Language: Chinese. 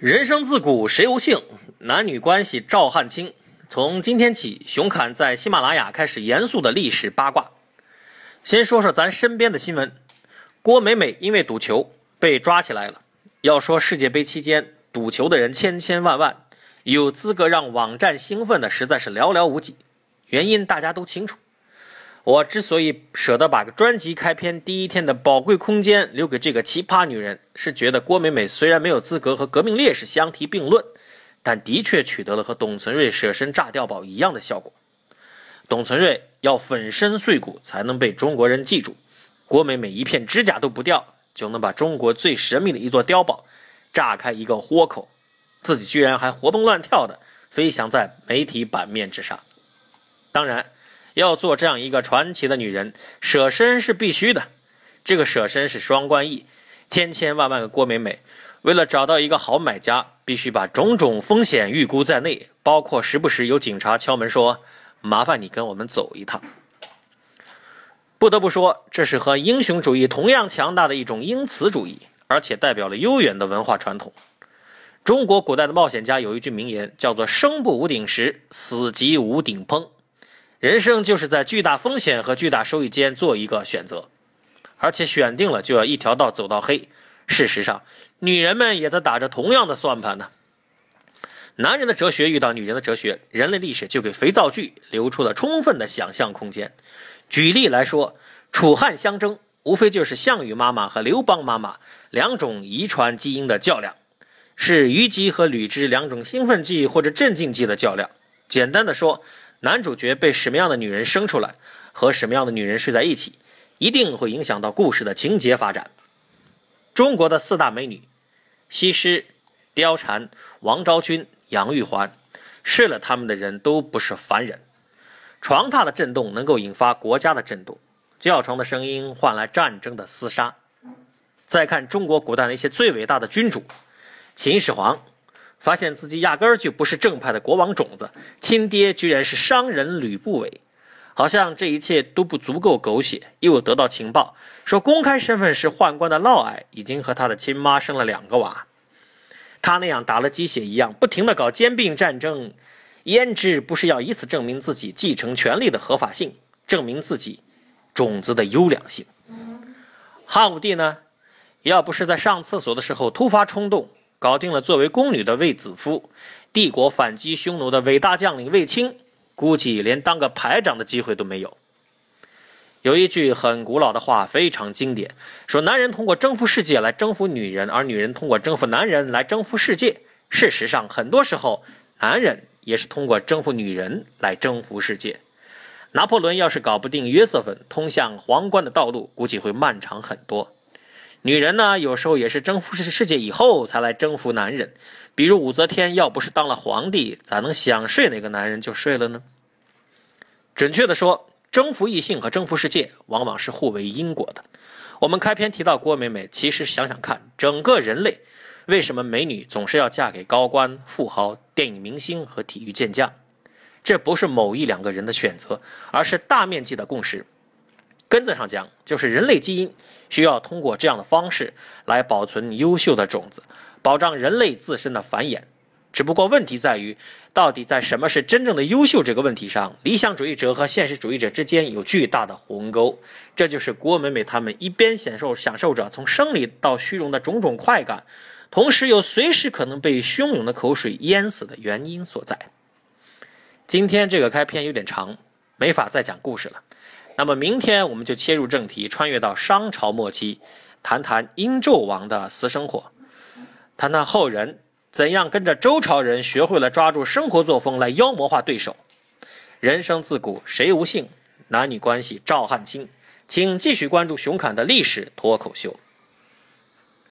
人生自古谁无性，男女关系照汗青。从今天起，熊侃在喜马拉雅开始严肃的历史八卦。先说说咱身边的新闻：郭美美因为赌球被抓起来了。要说世界杯期间赌球的人千千万万，有资格让网站兴奋的实在是寥寥无几。原因大家都清楚。我之所以舍得把个专辑开篇第一天的宝贵空间留给这个奇葩女人，是觉得郭美美虽然没有资格和革命烈士相提并论，但的确取得了和董存瑞舍身炸碉堡一样的效果。董存瑞要粉身碎骨才能被中国人记住，郭美美一片指甲都不掉就能把中国最神秘的一座碉堡炸开一个豁口，自己居然还活蹦乱跳的飞翔在媒体版面之上。当然。要做这样一个传奇的女人，舍身是必须的。这个舍身是双关意，千千万万个郭美美，为了找到一个好买家，必须把种种风险预估在内，包括时不时有警察敲门说：“麻烦你跟我们走一趟。”不得不说，这是和英雄主义同样强大的一种英雌主义，而且代表了悠远的文化传统。中国古代的冒险家有一句名言，叫做“生不无顶石，死即无顶峰”。人生就是在巨大风险和巨大收益间做一个选择，而且选定了就要一条道走到黑。事实上，女人们也在打着同样的算盘呢。男人的哲学遇到女人的哲学，人类历史就给肥皂剧留出了充分的想象空间。举例来说，楚汉相争，无非就是项羽妈妈和刘邦妈妈两种遗传基因的较量，是虞姬和吕雉两种兴奋剂或者镇静剂的较量。简单的说。男主角被什么样的女人生出来，和什么样的女人睡在一起，一定会影响到故事的情节发展。中国的四大美女，西施、貂蝉、王昭君、杨玉环，睡了她们的人都不是凡人。床榻的震动能够引发国家的震动，叫床的声音换来战争的厮杀。再看中国古代那些最伟大的君主，秦始皇。发现自己压根儿就不是正派的国王种子，亲爹居然是商人吕不韦，好像这一切都不足够狗血。又得到情报说，公开身份是宦官的嫪毐已经和他的亲妈生了两个娃。他那样打了鸡血一样，不停的搞兼并战争，胭脂不是要以此证明自己继承权力的合法性，证明自己种子的优良性。汉武帝呢，要不是在上厕所的时候突发冲动。搞定了作为宫女的卫子夫，帝国反击匈奴的伟大将领卫青，估计连当个排长的机会都没有。有一句很古老的话，非常经典，说男人通过征服世界来征服女人，而女人通过征服男人来征服世界。事实上，很多时候男人也是通过征服女人来征服世界。拿破仑要是搞不定约瑟芬，通向皇冠的道路估计会漫长很多。女人呢，有时候也是征服世世界以后才来征服男人。比如武则天，要不是当了皇帝，咋能想睡哪个男人就睡了呢？准确的说，征服异性和征服世界往往是互为因果的。我们开篇提到郭美美，其实想想看，整个人类为什么美女总是要嫁给高官、富豪、电影明星和体育健将？这不是某一两个人的选择，而是大面积的共识。根子上讲，就是人类基因需要通过这样的方式来保存优秀的种子，保障人类自身的繁衍。只不过问题在于，到底在什么是真正的优秀这个问题上，理想主义者和现实主义者之间有巨大的鸿沟。这就是郭美美他们一边享受享受着从生理到虚荣的种种快感，同时又随时可能被汹涌的口水淹死的原因所在。今天这个开篇有点长，没法再讲故事了。那么明天我们就切入正题，穿越到商朝末期，谈谈殷纣王的私生活，谈谈后人怎样跟着周朝人学会了抓住生活作风来妖魔化对手。人生自古谁无性，男女关系照汗青。请继续关注熊侃的历史脱口秀。